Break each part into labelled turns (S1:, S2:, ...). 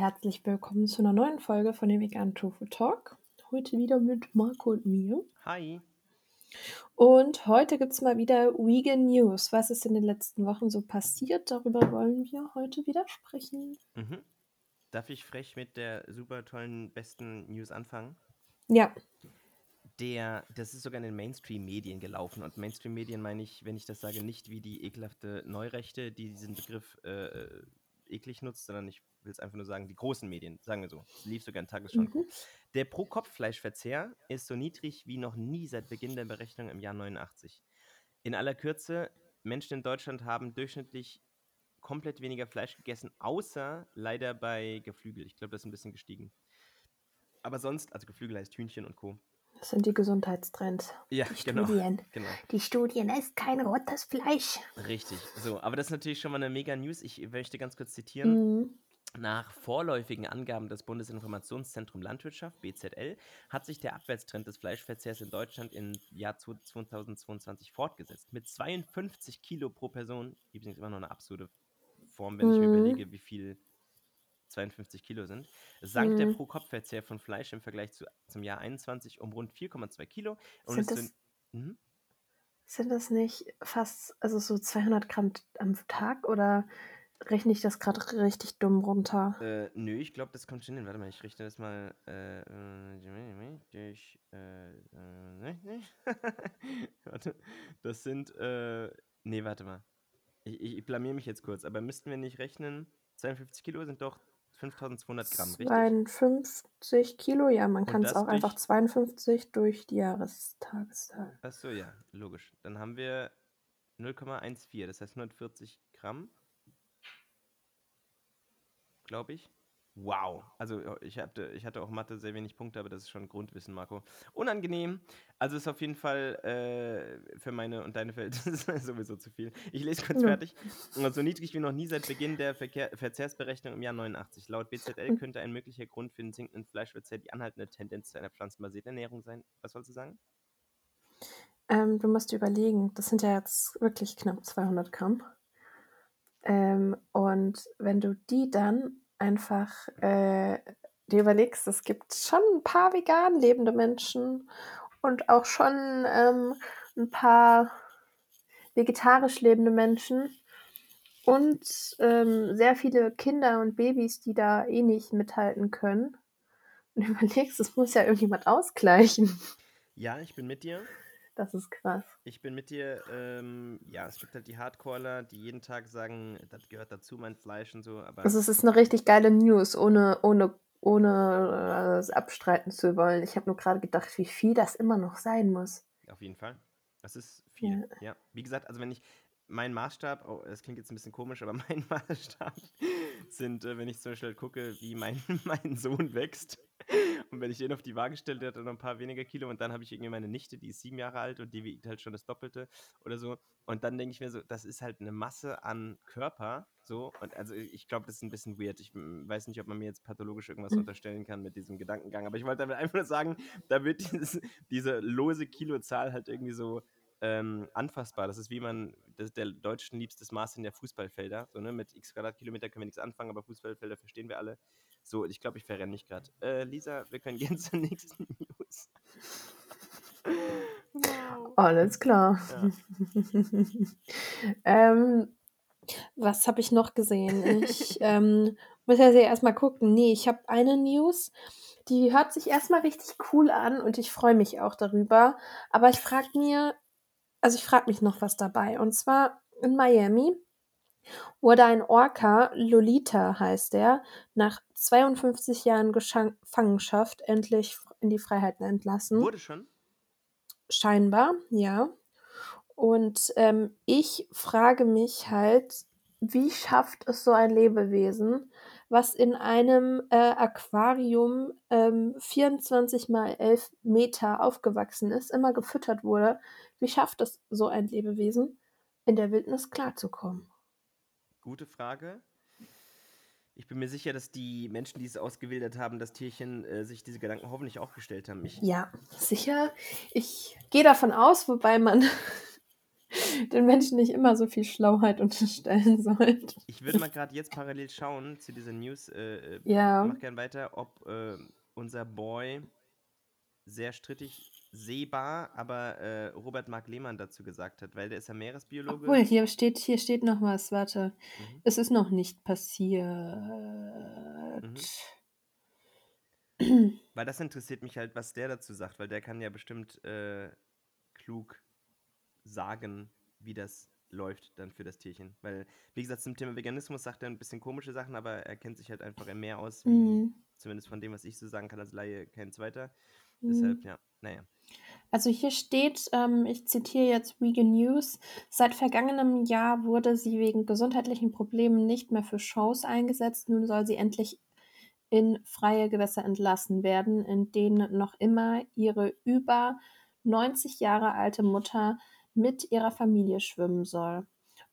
S1: herzlich willkommen zu einer neuen Folge von dem Vegan Tofu Talk. Heute wieder mit Marco und mir.
S2: Hi.
S1: Und heute gibt es mal wieder Vegan News. Was ist in den letzten Wochen so passiert? Darüber wollen wir heute wieder sprechen.
S2: Mhm. Darf ich frech mit der super tollen, besten News anfangen?
S1: Ja.
S2: Der, das ist sogar in den Mainstream-Medien gelaufen. Und Mainstream-Medien meine ich, wenn ich das sage, nicht wie die ekelhafte Neurechte, die diesen Begriff äh, äh eklig nutzt, sondern ich will es einfach nur sagen, die großen Medien, sagen wir so. Es lief sogar in Tagesschau. Mhm. Der Pro-Kopf-Fleischverzehr ist so niedrig wie noch nie seit Beginn der Berechnung im Jahr 89. In aller Kürze, Menschen in Deutschland haben durchschnittlich komplett weniger Fleisch gegessen, außer leider bei Geflügel. Ich glaube, das ist ein bisschen gestiegen. Aber sonst, also Geflügel heißt Hühnchen und Co.
S1: Das sind die Gesundheitstrends.
S2: Ja,
S1: die
S2: genau.
S1: Studien.
S2: genau.
S1: Die Studien ist kein rotes Fleisch.
S2: Richtig. So, aber das ist natürlich schon mal eine mega News. Ich möchte ganz kurz zitieren.
S1: Mhm.
S2: Nach vorläufigen Angaben des Bundesinformationszentrum Landwirtschaft, BZL, hat sich der Abwärtstrend des Fleischverzehrs in Deutschland im Jahr 2022 fortgesetzt. Mit 52 Kilo pro Person, übrigens immer noch eine absurde Form, wenn ich mir
S1: Mhm.
S2: überlege, wie viel 52 Kilo sind, sank der
S1: Mhm.
S2: Pro-Kopf-Verzehr von Fleisch im Vergleich zu, zum Jahr 21 um rund 4,2 Kilo. Und
S1: Sind das-
S2: sind, mhm.
S1: Sind das nicht fast, also so 200 Gramm am Tag oder rechne ich das gerade richtig dumm runter?
S2: Äh, nö, ich glaube, das kommt schon hin. Warte mal, ich richte das mal äh, äh, durch. Äh, äh, ne. warte, das sind. Äh, nee, warte mal. Ich, ich, ich blamier mich jetzt kurz, aber müssten wir nicht rechnen? 52 Kilo sind doch 5200 Gramm, richtig?
S1: 52 Kilo, ja, man kann es auch einfach
S2: durch-
S1: 52 durch die Jahrestageszahl.
S2: Achso, ja, logisch. Dann haben wir 0,14, das heißt 140 Gramm. Glaube ich. Wow. Also ja, ich hatte, ich hatte auch Mathe sehr wenig Punkte, aber das ist schon Grundwissen, Marco. Unangenehm. Also ist auf jeden Fall äh, für meine und deine Verhältnisse sowieso zu viel. Ich lese kurz
S1: Ja.
S2: fertig. So niedrig wie noch nie seit Beginn der Verkehr Verzehrsberechnung im Jahr 89. Laut BZL
S1: Mhm.
S2: könnte ein möglicher Grund für den sinkenden Fleischverzehr die anhaltende Tendenz zu einer pflanzenbasierten Ernährung sein. Was sollst du sagen?
S1: Ähm, du musst dir überlegen, das sind ja jetzt wirklich knapp 200 Gramm. Ähm, und wenn du die dann einfach äh, dir überlegst, es gibt schon ein paar vegan lebende Menschen und auch schon ähm, ein paar vegetarisch lebende Menschen und ähm, sehr viele Kinder und Babys, die da eh nicht mithalten können. Und überlegst, es muss ja irgendjemand ausgleichen.
S2: Ja, ich bin mit dir.
S1: Das ist krass.
S2: Ich bin mit dir. Ähm, ja, es gibt halt die Hardcaller, die jeden Tag sagen, das gehört dazu, mein Fleisch und so. Aber
S1: Also es ist eine richtig geile News, ohne, ohne, ohne äh, es abstreiten zu wollen. Ich habe nur gerade gedacht, wie viel das immer noch sein muss.
S2: auf jeden Fall. Das ist viel. Ja. Wie gesagt, also wenn ich. Mein Maßstab, oh, das klingt jetzt ein bisschen komisch, aber mein Maßstab sind, äh, wenn ich zum Beispiel gucke, wie mein, mein Sohn wächst. Und wenn ich den auf die Waage stelle, der hat dann noch ein paar weniger Kilo und dann habe ich irgendwie meine Nichte, die ist sieben Jahre alt und die wiegt halt schon das Doppelte oder so. Und dann denke ich mir so, das ist halt eine Masse an Körper. So, und also ich glaube, das ist ein bisschen weird. Ich mm, weiß nicht, ob man mir jetzt pathologisch irgendwas
S1: Mhm.
S2: unterstellen kann mit diesem Gedankengang. Aber ich wollte damit einfach nur sagen, da wird dieses, diese lose Kilozahl halt irgendwie so ähm, anfassbar. Das ist wie man, das ist der deutschen liebstes Maß in der Fußballfelder. So, ne? Mit x Quadratkilometer können wir nichts anfangen, aber Fußballfelder verstehen wir alle. So, ich glaube, ich verrenne nicht gerade. Äh, Lisa, wir können gerne zur nächsten News. wow.
S1: Alles klar.
S2: Ja.
S1: ähm, was habe ich noch gesehen? Ich ähm, muss ja sehr erstmal gucken. Nee, ich habe eine News, die hört sich erstmal richtig cool an und ich freue mich auch darüber. Aber ich frage mir, also ich frage mich noch was dabei. Und zwar in Miami wurde ein Orca, Lolita heißt der, nach 52 Jahren Gefangenschaft endlich in die Freiheiten entlassen.
S2: Wurde schon?
S1: Scheinbar, ja. Und ähm, ich frage mich halt, wie schafft es so ein Lebewesen, was in einem äh, Aquarium ähm, 24 mal 11 Meter aufgewachsen ist, immer gefüttert wurde, wie schafft es so ein Lebewesen, in der Wildnis klarzukommen?
S2: Gute Frage. Ich bin mir sicher, dass die Menschen, die es ausgewildert haben, das Tierchen, äh, sich diese Gedanken hoffentlich auch gestellt haben. Ich,
S1: Ja, sicher. Ich gehe davon aus, wobei man den Menschen nicht immer so viel Schlauheit unterstellen sollt.
S2: Ich würde mal gerade jetzt parallel schauen zu dieser News, äh, äh,
S1: Ja.
S2: mach gern weiter, ob äh, unser Boy sehr strittig sehbar, aber äh, Robert Mark Lehmann dazu gesagt hat, weil der ist ja Meeresbiologe.
S1: Obwohl, hier steht, hier steht noch was, warte.
S2: Mhm.
S1: Es ist noch nicht passiert.
S2: Mhm. Weil das interessiert mich halt, was der dazu sagt, weil der kann ja bestimmt äh, klug sagen, wie das läuft dann für das Tierchen. Weil, wie gesagt, zum Thema Veganismus sagt er ein bisschen komische Sachen, aber er kennt sich halt einfach mehr aus, wie
S1: Mhm.
S2: Zumindest von dem, was ich so sagen kann als Laie, kein zweiter.
S1: Mhm.
S2: Deshalb, ja, naja.
S1: Also hier steht, ähm, ich zitiere jetzt Vegan News, seit vergangenem Jahr wurde sie wegen gesundheitlichen Problemen nicht mehr für Shows eingesetzt. Nun soll sie endlich in freie Gewässer entlassen werden, in denen noch immer ihre über 90 Jahre alte Mutter mit ihrer Familie schwimmen soll.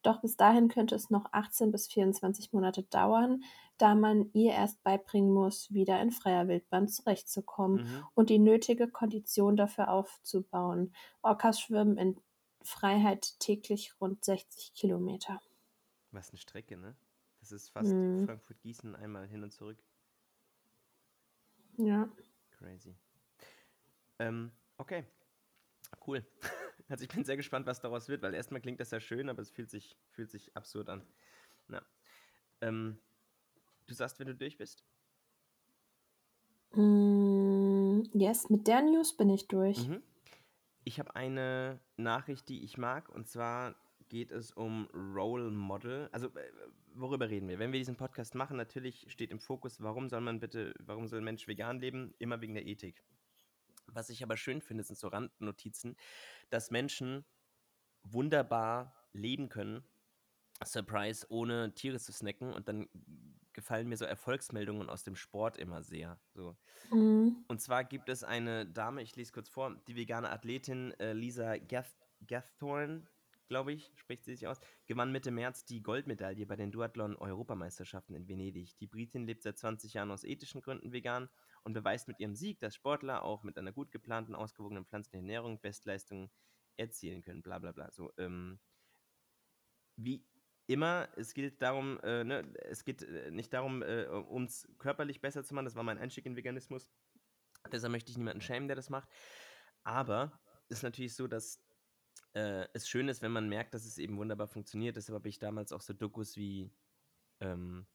S1: Doch bis dahin könnte es noch 18 bis 24 Monate dauern, da man ihr erst beibringen muss, wieder in freier Wildbahn zurechtzukommen
S2: Mhm.
S1: und die nötige Kondition dafür aufzubauen. Orcas schwimmen in Freiheit täglich rund 60 Kilometer.
S2: Was eine Strecke, ne? Das ist fast
S1: Mhm.
S2: Frankfurt-Gießen einmal hin und zurück.
S1: Ja.
S2: Crazy. Ähm, okay. Cool. Also ich bin sehr gespannt, was daraus wird, weil erstmal klingt das ja schön, aber es fühlt sich, fühlt sich absurd an. Na. Ähm, du sagst, wenn du durch bist?
S1: Mm, yes, mit der News bin ich durch.
S2: Mhm. Ich habe eine Nachricht, die ich mag, und zwar geht es um Role Model. Also, äh, worüber reden wir? Wenn wir diesen Podcast machen, natürlich steht im Fokus, warum soll man bitte, warum soll ein Mensch vegan leben? Immer wegen der Ethik. Was ich aber schön finde, sind so Randnotizen, dass Menschen wunderbar leben können, Surprise, ohne Tiere zu snacken. Und dann gefallen mir so Erfolgsmeldungen aus dem Sport immer sehr. So.
S1: Mm,
S2: Und zwar gibt es eine Dame, ich lese kurz vor, die vegane Athletin äh, Lisa Gath Gathorn, glaube ich, spricht sie sich aus, gewann Mitte März die Goldmedaille bei den Duathlon-Europameisterschaften in Venedig. Die Britin lebt seit 20 Jahren aus ethischen Gründen vegan und beweist mit ihrem Sieg, dass Sportler auch mit einer gut geplanten, ausgewogenen pflanzlichen Ernährung Bestleistungen erzielen können. Bla bla bla. So, ähm, wie immer, es gilt darum, äh, ne, es geht äh, nicht darum, äh, uns körperlich besser zu machen. Das war mein Einstieg in Veganismus. Deshalb möchte ich niemanden schämen, der das macht. Aber es ist natürlich so, dass äh, es schön ist, wenn man merkt, dass es eben wunderbar funktioniert. Deshalb habe ich damals auch so Dokus wie ähm,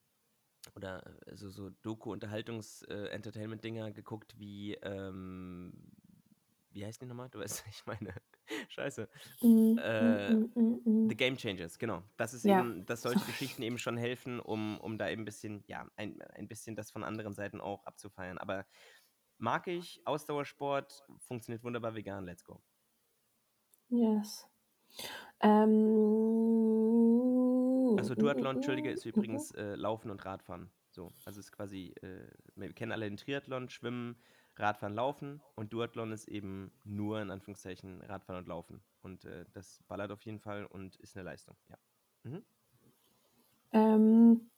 S2: oder äh, so, so Doku-Unterhaltungs-Entertainment-Dinger geguckt wie ähm, wie heißt die nochmal? Du weißt, ich meine, scheiße.
S1: mm,
S2: Äh,
S1: mm, mm,
S2: The. Game Changers, genau. Das ist
S1: Ja.
S2: eben, dass solche Geschichten eben schon helfen, um, um da eben ein bisschen, ja, ein, ein bisschen das von anderen Seiten auch abzufeiern. Aber mag ich, Ausdauersport, funktioniert wunderbar vegan, let's go.
S1: Yes. Ähm,
S2: Also Duathlon, Entschuldige,
S1: mm,
S2: ist übrigens äh, Laufen und Radfahren. So, also ist quasi, äh, wir kennen alle den Triathlon, Schwimmen, Radfahren, Laufen und Duathlon ist eben nur in Anführungszeichen Radfahren und Laufen. Und äh, das ballert auf jeden Fall und ist eine Leistung, ja. Mhm.
S1: Ähm,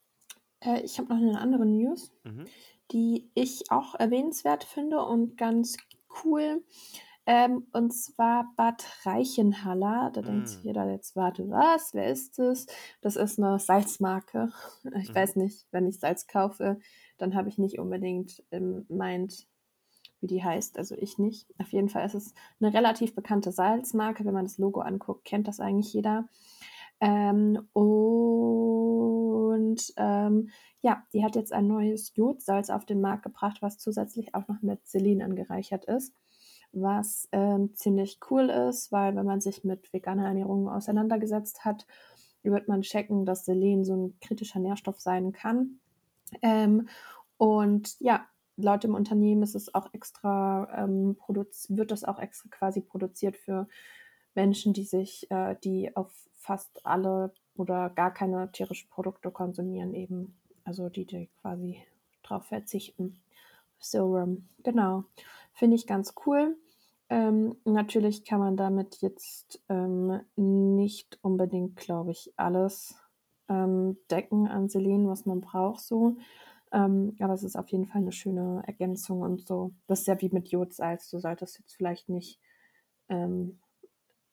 S1: äh, ich habe noch eine andere News,
S2: Mhm.
S1: die ich auch erwähnenswert finde und ganz cool. Ähm, und zwar Bad Reichenhall. Da denkt sich jeder jetzt, warte, was? Wer ist das? Das ist eine Salzmarke. Ich
S2: Mhm.
S1: weiß nicht, wenn ich Salz kaufe, dann habe ich nicht unbedingt im Mind, wie die heißt. Also ich nicht. Auf jeden Fall ist es eine relativ bekannte Salzmarke. Wenn man das Logo anguckt, kennt das eigentlich jeder. Ähm, und ähm, ja, die hat jetzt ein neues Jodsalz auf den Markt gebracht, was zusätzlich auch noch mit Selen angereichert ist. Was ähm, ziemlich cool ist, weil wenn man sich mit veganer Ernährung auseinandergesetzt hat, wird man checken, dass Selen so ein kritischer Nährstoff sein kann. Ähm, und ja, laut dem Unternehmen ist es auch extra, ähm, wird das auch extra quasi produziert für Menschen, die sich, äh, die auf fast alle oder gar keine tierischen Produkte konsumieren, eben. Also die, die quasi drauf verzichten. So, ähm, genau. Finde ich ganz cool. Ähm, natürlich kann man damit jetzt ähm, nicht unbedingt, glaube ich, alles ähm, decken an Selen, was man braucht, so. Ähm, aber es ist auf jeden Fall eine schöne Ergänzung und so. Das ist ja wie mit Jodsalz. Du solltest jetzt vielleicht nicht ähm,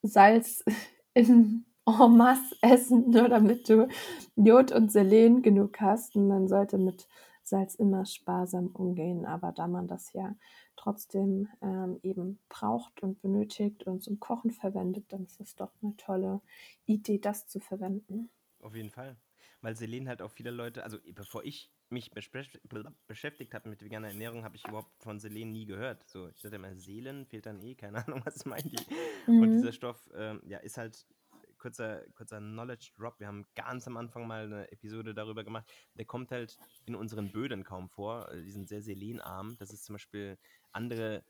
S1: Salz in en masse essen, nur damit du Jod und Selen genug hast. Und man sollte mit Salz immer sparsam umgehen. Aber da man das ja trotzdem ähm, eben braucht und benötigt und zum Kochen verwendet, dann ist es doch eine tolle Idee, das zu verwenden.
S2: Auf jeden Fall. Weil Selen halt auch viele Leute, also bevor ich mich beschäftigt habe mit veganer Ernährung, habe ich überhaupt von Selen nie gehört. So, ich dachte immer, Seelen fehlt dann eh, keine Ahnung, was meinen die. Mhm. Und dieser Stoff, ähm, ja, ist halt kurzer, kurzer Knowledge Drop. Wir haben ganz am Anfang mal eine Episode darüber gemacht. Der kommt halt in unseren Böden kaum vor. Die sind sehr selenarm. Das ist zum Beispiel andere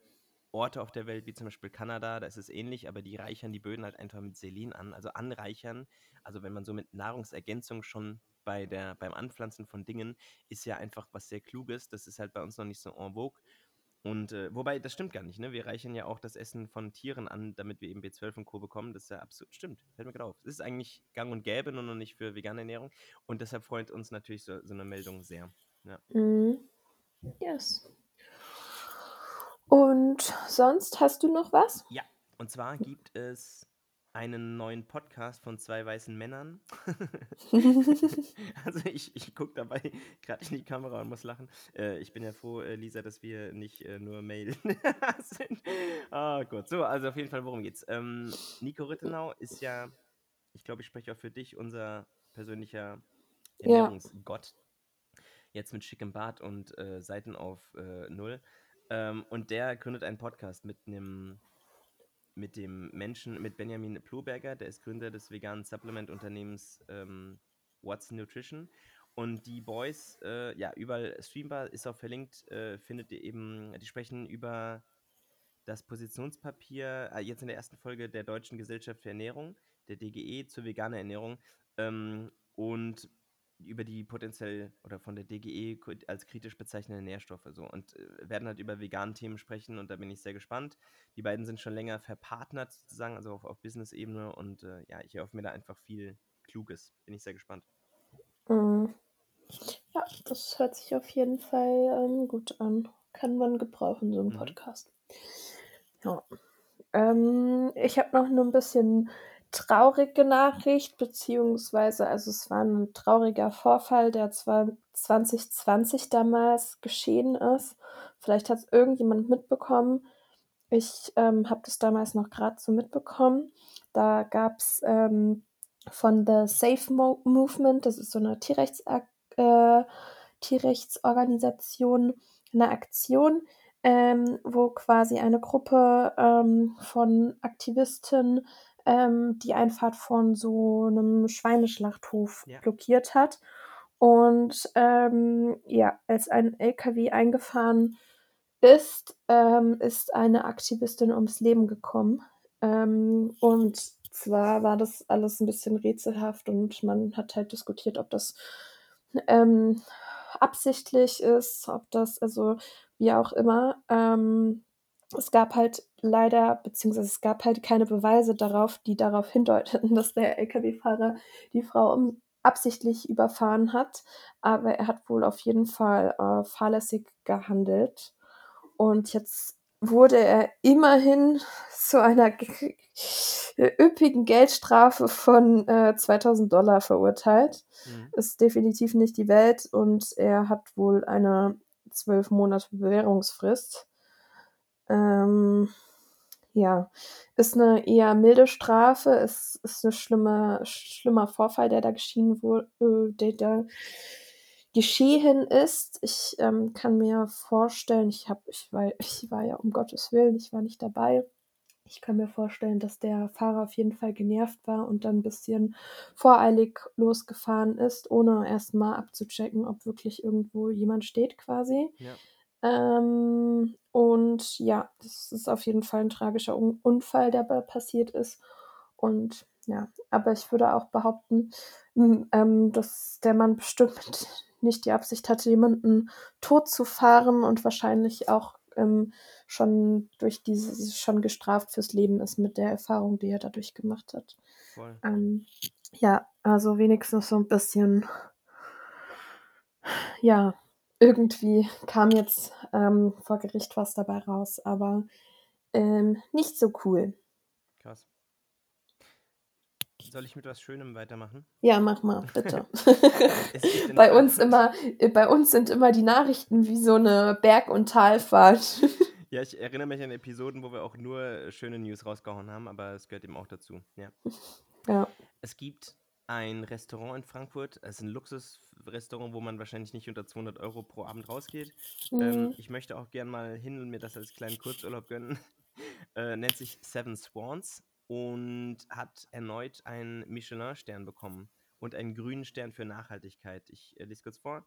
S2: Orte auf der Welt, wie zum Beispiel Kanada, da ist es ähnlich, aber die reichern die Böden halt einfach mit Selen an. Also anreichern, also wenn man so mit Nahrungsergänzung schon bei der, beim Anpflanzen von Dingen ist ja einfach was sehr Kluges. Das ist halt bei uns noch nicht so en vogue. Und äh, wobei, das stimmt gar nicht, ne? Wir reichern ja auch das Essen von Tieren an, damit wir eben B12 und Co. bekommen. Das ist ja absolut, stimmt, fällt mir gerade auf. Das ist eigentlich gang und gäbe, nur noch nicht für vegane Ernährung. Und deshalb freut uns natürlich so, so eine Meldung sehr. Ja.
S1: Mm. Yes. Und sonst hast du noch was?
S2: Ja, und zwar gibt es einen neuen Podcast von zwei weißen Männern. also ich, ich gucke dabei gerade in die Kamera und muss lachen. Äh, ich bin ja froh, äh, Lisa, dass wir nicht äh, nur Mail sind. Ah, gut. So, also auf jeden Fall, worum geht's? Ähm, Nico Rittenau ist ja, ich glaube, ich spreche auch für dich, unser persönlicher Ernährungsgott. Ja. Jetzt mit schickem Bart und äh, Seiten auf äh, Null. Ähm, und der gründet einen Podcast mit einem mit dem Menschen, mit Benjamin Ploberger, der ist Gründer des veganen Supplement-Unternehmens ähm, What's Nutrition. Und die Boys, äh, ja, überall streambar, ist auch verlinkt, äh, findet ihr eben, die sprechen über das Positionspapier, äh, jetzt in der ersten Folge der Deutschen Gesellschaft für Ernährung, der DGE, zur veganen Ernährung. Ähm, und über die potenziell oder von der DGE als kritisch bezeichneten Nährstoffe so und äh, werden halt über vegane Themen sprechen und da bin ich sehr gespannt. Die beiden sind schon länger verpartnert sozusagen, also auf, auf Business-Ebene und äh, ja, ich erhoffe mir da einfach viel Kluges. Bin ich sehr gespannt.
S1: Mhm. Ja, das hört sich auf jeden Fall ähm, gut an. Kann man gebrauchen, so ein mhm. Podcast. Ja. Ähm, ich habe noch nur ein bisschen traurige Nachricht, beziehungsweise, also es war ein trauriger Vorfall, der zwar 2020 damals geschehen ist. Vielleicht hat es irgendjemand mitbekommen. Ich ähm, habe das damals noch gerade so mitbekommen. Da gab es ähm, von The Safe Mo Movement, das ist so eine Tierrechts äh, Tierrechtsorganisation, eine Aktion, ähm, wo quasi eine Gruppe ähm, von Aktivisten ähm, die Einfahrt von so einem Schweineschlachthof ja. blockiert hat. Und ähm, ja, als ein LKW eingefahren ist, ähm, ist eine Aktivistin ums Leben gekommen. Ähm, und zwar war das alles ein bisschen rätselhaft und man hat halt diskutiert, ob das ähm, absichtlich ist, ob das, also wie auch immer. Ähm, es gab halt leider, beziehungsweise es gab halt keine Beweise darauf, die darauf hindeuteten, dass der Lkw-Fahrer die Frau um, absichtlich überfahren hat. Aber er hat wohl auf jeden Fall äh, fahrlässig gehandelt. Und jetzt wurde er immerhin zu einer üppigen Geldstrafe von äh, 2000 Dollar verurteilt. Mhm. Ist definitiv nicht die Welt und er hat wohl eine zwölf Monate Bewährungsfrist. Ähm, ja, ist eine eher milde Strafe, ist, ist ein schlimme, schlimmer Vorfall, der da geschehen wurde, äh, der da geschehen ist. Ich ähm, kann mir vorstellen, ich habe, ich war, ich war ja um Gottes Willen, ich war nicht dabei. Ich kann mir vorstellen, dass der Fahrer auf jeden Fall genervt war und dann ein bisschen voreilig losgefahren ist, ohne erstmal abzuchecken, ob wirklich irgendwo jemand steht quasi. Ja. Ähm, und ja, das ist auf jeden Fall ein tragischer Un Unfall, der passiert ist. Und ja, aber ich würde auch behaupten, ähm, dass der Mann bestimmt nicht die Absicht hatte, jemanden tot zu fahren und wahrscheinlich auch ähm, schon durch dieses schon gestraft fürs Leben ist mit der Erfahrung, die er dadurch gemacht hat. Ähm, ja, also wenigstens so ein bisschen, ja, irgendwie kam jetzt ähm, vor Gericht was dabei raus, aber ähm, nicht so cool.
S2: Krass. Soll ich mit was Schönem weitermachen?
S1: Ja, mach mal, bitte. Bei uns immer äh, bei uns sind immer die Nachrichten wie so 'ne Berg und Talfahrt.
S2: Ja, ich erinnere mich an Episoden, wo wir auch nur äh, schöne News rausgehauen haben, aber es gehört eben auch dazu. Ja.
S1: Ja.
S2: Es gibt ein Restaurant in Frankfurt. Es ist ein Luxusrestaurant, wo man wahrscheinlich nicht unter 200 Euro pro Abend rausgeht. Ähm,
S1: Mhm.
S2: ich möchte auch gern mal hin und mir das als kleinen Kurzurlaub gönnen. Äh, nennt sich Seven Swans und hat erneut einen Michelin-Stern bekommen und einen grünen Stern für Nachhaltigkeit. Ich äh, lese kurz vor.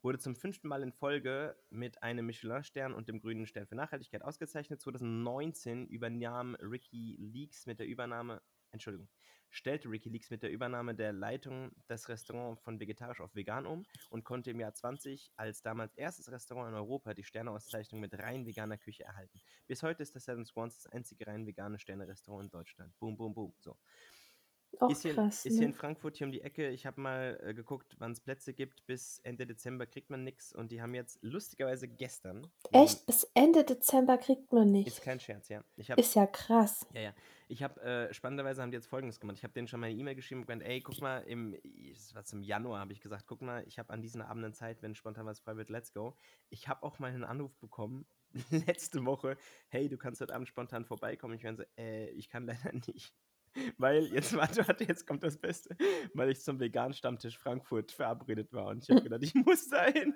S2: Wurde zum fünften Mal in Folge mit einem Michelin-Stern und dem grünen Stern für Nachhaltigkeit ausgezeichnet. 2019 übernahm Ricky Leaks mit der Übernahme, Entschuldigung, stellte Ricky Leaks mit der Übernahme der Leitung das Restaurant von vegetarisch auf vegan um und konnte im Jahr 20 als damals erstes Restaurant in Europa die Sterneauszeichnung mit rein veganer Küche erhalten. Bis heute ist das Seven Swans das einzige rein vegane Sterne-Restaurant in Deutschland. Boom, boom, boom. So.
S1: Auch
S2: Ist hier,
S1: krass,
S2: ist hier
S1: ne?
S2: in Frankfurt hier um die Ecke. Ich habe mal äh, geguckt, wann es Plätze gibt. Bis Ende Dezember kriegt man nichts. Und die haben jetzt lustigerweise gestern.
S1: Echt? Bis Ende Dezember kriegt man
S2: Ist
S1: nicht?
S2: kein Scherz, ja. Ich habe
S1: Ist ja krass.
S2: ja, ja. Ich habe, äh, spannenderweise haben die jetzt Folgendes gemacht. Ich habe denen schon mal eine E-Mail geschrieben und gemeint, ey, guck mal, im, das war zum Januar, habe ich gesagt, guck mal, ich habe an diesen Abenden Zeit, wenn spontan was frei wird, let's go. Ich habe auch mal einen Anruf bekommen, letzte Woche, hey, du kannst heute Abend spontan vorbeikommen. Ich war so, äh, ich kann leider nicht. Weil, jetzt warte, warte, jetzt kommt das Beste, weil ich zum veganen Stammtisch Frankfurt verabredet war und ich habe gedacht, ich muss da hin.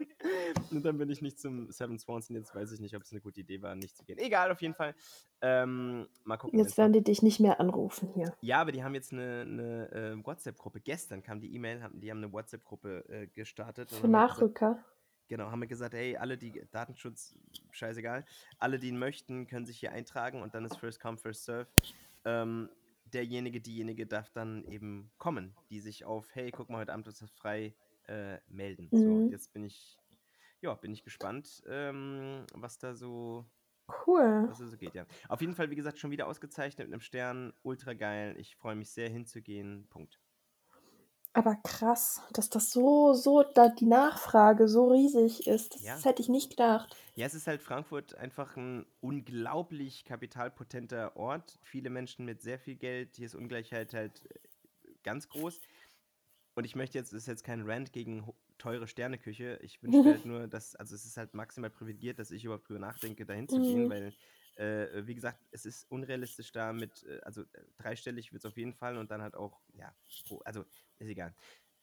S2: Und dann bin ich nicht zum Seven Swans und jetzt weiß ich nicht, ob es eine gute Idee war, nicht zu gehen. Egal, auf jeden Fall. Ähm, mal gucken.
S1: Jetzt werden die dich nicht mehr anrufen hier.
S2: ja, aber die haben jetzt eine, eine äh, WhatsApp-Gruppe. Gestern kam die E-Mail, haben, die haben eine WhatsApp-Gruppe äh, gestartet.
S1: Für
S2: gesagt-
S1: Nachrücker.
S2: Genau, haben wir gesagt, hey, alle, die Datenschutz, scheißegal, alle, die ihn möchten, können sich hier eintragen und dann ist First Come, First Serve. Ähm, derjenige, diejenige darf dann eben kommen, die sich auf, hey, guck mal, heute Abend ist das frei, äh, melden. So,
S1: Mhm.
S2: jetzt bin ich, ja, bin ich gespannt, ähm, was da so,
S1: Cool.
S2: was da so geht, ja. Auf jeden Fall, wie gesagt, schon wieder ausgezeichnet mit einem Stern, ultra geil. Ich freue mich sehr hinzugehen. Punkt.
S1: Aber krass, dass das so so da die Nachfrage so riesig ist. Das
S2: Ja.
S1: hätte ich nicht gedacht.
S2: Ja, es ist halt Frankfurt einfach ein unglaublich kapitalpotenter Ort. Viele Menschen mit sehr viel Geld. Hier ist Ungleichheit halt äh, ganz groß. Und ich möchte jetzt, das ist jetzt kein Rant gegen teure Sterneküche. Ich wünsche mir halt nur, dass, also es ist halt maximal privilegiert, dass ich überhaupt drüber nachdenke, dahin zu gehen,
S1: Mhm.
S2: weil, äh, wie gesagt, es ist unrealistisch da mit, äh, also äh, dreistellig wird es auf jeden Fall und dann halt auch, ja, also ist egal.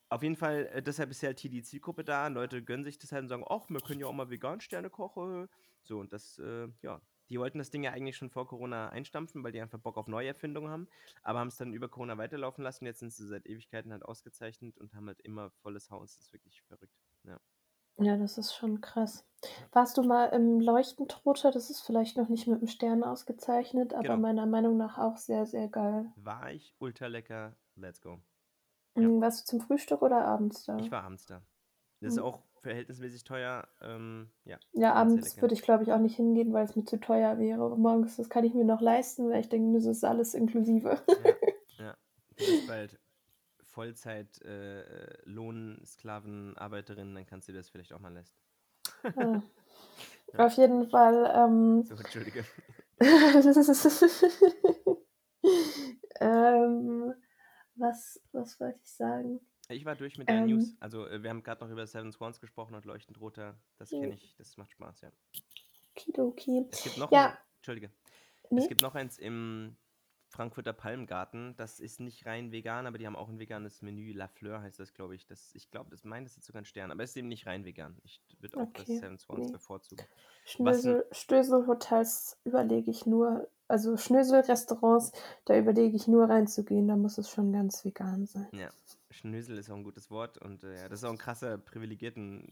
S2: Auf jeden Fall, äh, deshalb ist halt hier die Zielgruppe da. Leute gönnen sich das halt und sagen, ach, wir können ja auch mal vegan Sterne kochen. So, und das, äh, ja, die wollten das Ding ja eigentlich schon vor Corona einstampfen, weil die einfach Bock auf Neuerfindungen haben, aber haben es dann über Corona weiterlaufen lassen. Jetzt sind sie seit Ewigkeiten halt ausgezeichnet und haben halt immer volles Haus. Das ist wirklich verrückt. Ja.
S1: Ja, das ist schon krass. Warst du mal im Leuchtentoter? Das ist vielleicht noch nicht mit dem Stern ausgezeichnet, aber
S2: Genau.
S1: meiner Meinung nach auch sehr, sehr geil.
S2: War ich ultra lecker. Let's go. Ja.
S1: Mhm, Warst du zum Frühstück oder abends da?
S2: Ich war abends da. Das ist
S1: Mhm.
S2: auch verhältnismäßig teuer. Ähm, ja.
S1: Ja,
S2: sehr
S1: abends
S2: lecker.
S1: würde ich, glaube ich, auch nicht hingehen, weil es mir zu teuer wäre. Morgens, das kann ich mir noch leisten, weil ich denke, das ist alles inklusive.
S2: Ja, ja. Du bist bald Vollzeit äh, Lohnsklavenarbeiterin, dann kannst du dir das vielleicht auch mal leisten.
S1: Ja. Auf jeden Fall. Ähm,
S2: So, entschuldige.
S1: ähm, was, was wollte ich sagen?
S2: Ich war durch mit der
S1: Ähm.
S2: News. Also, äh, wir haben gerade noch über Seven Swans gesprochen und Leuchtend Roter. Das kenne ich, das macht Spaß, ja.
S1: Kidoki.
S2: Es gibt noch
S1: Ja.
S2: ein, Entschuldige.
S1: Nee?
S2: Es gibt noch eins im Frankfurter Palmgarten. Das ist nicht rein vegan, aber die haben auch ein veganes Menü. La Fleur heißt das, glaube ich. Das, ich glaube, das meint, das ist sogar ein Stern, aber es ist eben nicht rein vegan. Ich würde auch das
S1: Okay,
S2: Seven Swans
S1: nee.
S2: bevorzugen.
S1: Schnösel, Stößel-Hotels überlege ich nur, also Schnösel-Restaurants, da überlege ich nur reinzugehen, da muss es schon ganz vegan sein.
S2: Ja, Schnösel ist auch ein gutes Wort und äh, ja, das ist auch ein krasser privilegierten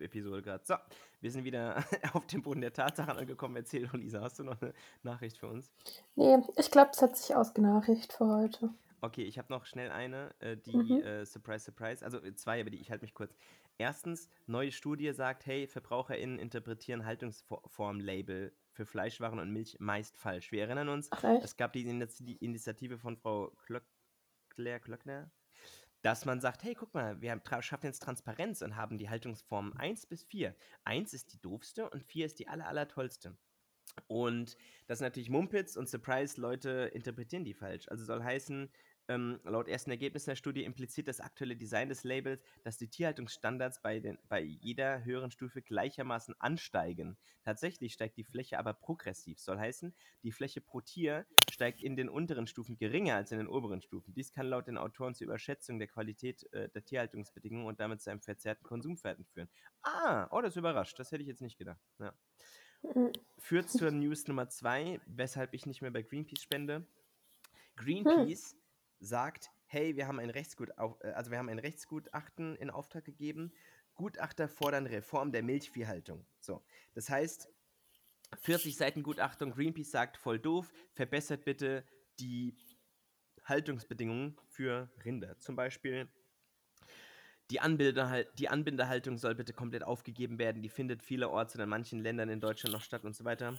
S2: Episode gerade. So, wir sind wieder auf dem Boden der Tatsachen angekommen. Erzähl doch, Lisa, hast du noch eine Nachricht für uns?
S1: Nee, ich glaube, es hat sich ausgenachricht für heute.
S2: Okay, ich habe noch schnell eine, äh, die
S1: Mhm.
S2: äh, Surprise, Surprise, also zwei, aber die ich halte mich kurz. Erstens, neue Studie sagt, hey, VerbraucherInnen interpretieren Haltungsform-Label für Fleischwaren und Milch meist falsch. Wir erinnern uns,
S1: Ach
S2: es gab die Initi- die Initiative von Frau Klöckler, Klöckner, dass man sagt, hey, guck mal, wir schaffen jetzt Transparenz und haben die Haltungsformen 1 bis 4. 1 ist die doofste und 4 ist die aller, aller tollste. Und das ist natürlich Mumpitz und Surprise, Leute interpretieren die falsch. Also soll heißen, Ähm, laut ersten Ergebnissen der Studie impliziert das aktuelle Design des Labels, dass die Tierhaltungsstandards bei, den, bei jeder höheren Stufe gleichermaßen ansteigen. Tatsächlich steigt die Fläche aber progressiv. Soll heißen, die Fläche pro Tier steigt in den unteren Stufen geringer als in den oberen Stufen. Dies kann laut den Autoren zur Überschätzung der Qualität äh, der Tierhaltungsbedingungen und damit zu einem verzerrten Konsumverhalten führen. Ah, oh, das überrascht. Das hätte ich jetzt nicht gedacht. Ja. Führt zur News Nummer zwei, weshalb ich nicht mehr bei Greenpeace spende.
S1: Hm.
S2: Sagt, hey, wir haben ein Rechtsgut äh, also wir haben ein Rechtsgutachten in Auftrag gegeben. Gutachter fordern Reform der Milchviehhaltung. So, das heißt, 40 Seiten Gutachtung, Greenpeace sagt, voll doof, verbessert bitte die Haltungsbedingungen für Rinder. Zum Beispiel die, Anbinderhal- die Anbindehaltung soll bitte komplett aufgegeben werden. Die findet vielerorts und in manchen Ländern in Deutschland noch statt und so weiter.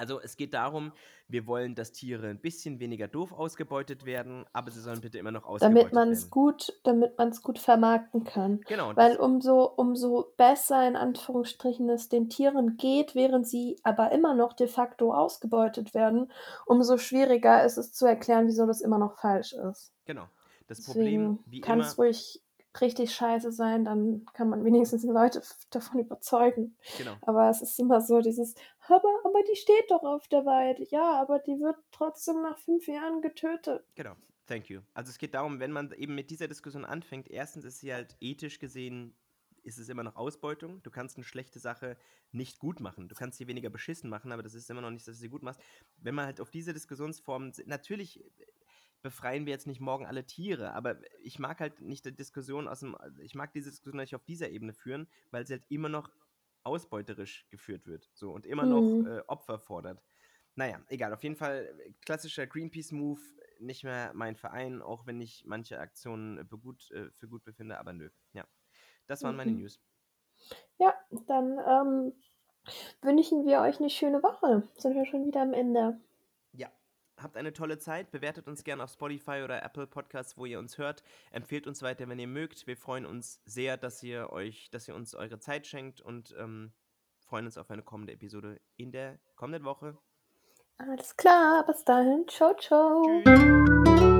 S2: Also es geht darum, wir wollen, dass Tiere ein bisschen weniger doof ausgebeutet werden, aber sie sollen bitte immer noch ausgebeutet
S1: Damit man es
S2: werden.
S1: gut, damit man es gut vermarkten kann.
S2: Genau,
S1: Weil umso, umso besser in Anführungsstrichen es den Tieren geht, während sie aber immer noch de facto ausgebeutet werden, umso schwieriger ist es zu erklären, wieso das immer noch falsch ist.
S2: genau. Das Problem,
S1: Deswegen
S2: wie
S1: kann es ruhig richtig scheiße sein, dann kann man wenigstens Leute davon überzeugen.
S2: genau.
S1: Aber es ist immer so dieses, aber, aber die steht doch auf der Weide. Ja, aber die wird trotzdem nach fünf Jahren getötet.
S2: Genau, thank you. Also es geht darum, wenn man eben mit dieser Diskussion anfängt, erstens ist sie halt ethisch gesehen, ist es immer noch Ausbeutung. Du kannst eine schlechte Sache nicht gut machen. Du kannst sie weniger beschissen machen, aber das ist immer noch nicht, dass du sie gut machst. Wenn man halt auf diese Diskussionsformen, si- natürlich befreien wir jetzt nicht morgen alle Tiere, aber ich mag halt nicht die Diskussion aus dem, ich mag diese Diskussion nicht auf dieser Ebene führen, weil sie halt immer noch ausbeuterisch geführt wird. So und immer noch
S1: Mhm.
S2: äh, Opfer fordert. Naja, egal, auf jeden Fall äh, klassischer Greenpeace-Move, nicht mehr mein Verein, auch wenn ich manche Aktionen äh, begut, äh, für gut befinde, aber nö. Ja, das waren meine
S1: Mhm.
S2: News.
S1: Ja, dann ähm, wünschen wir euch eine schöne Woche. Sind wir schon wieder am Ende.
S2: Habt eine tolle Zeit, bewertet uns gerne auf Spotify oder Apple Podcasts, wo ihr uns hört. Empfehlt uns weiter, wenn ihr mögt. Wir freuen uns sehr, dass ihr euch, dass ihr uns eure Zeit schenkt und ähm, freuen uns auf eine kommende Episode in der kommenden Woche.
S1: Alles klar, bis dahin. Ciao, ciao.
S2: Tschüss.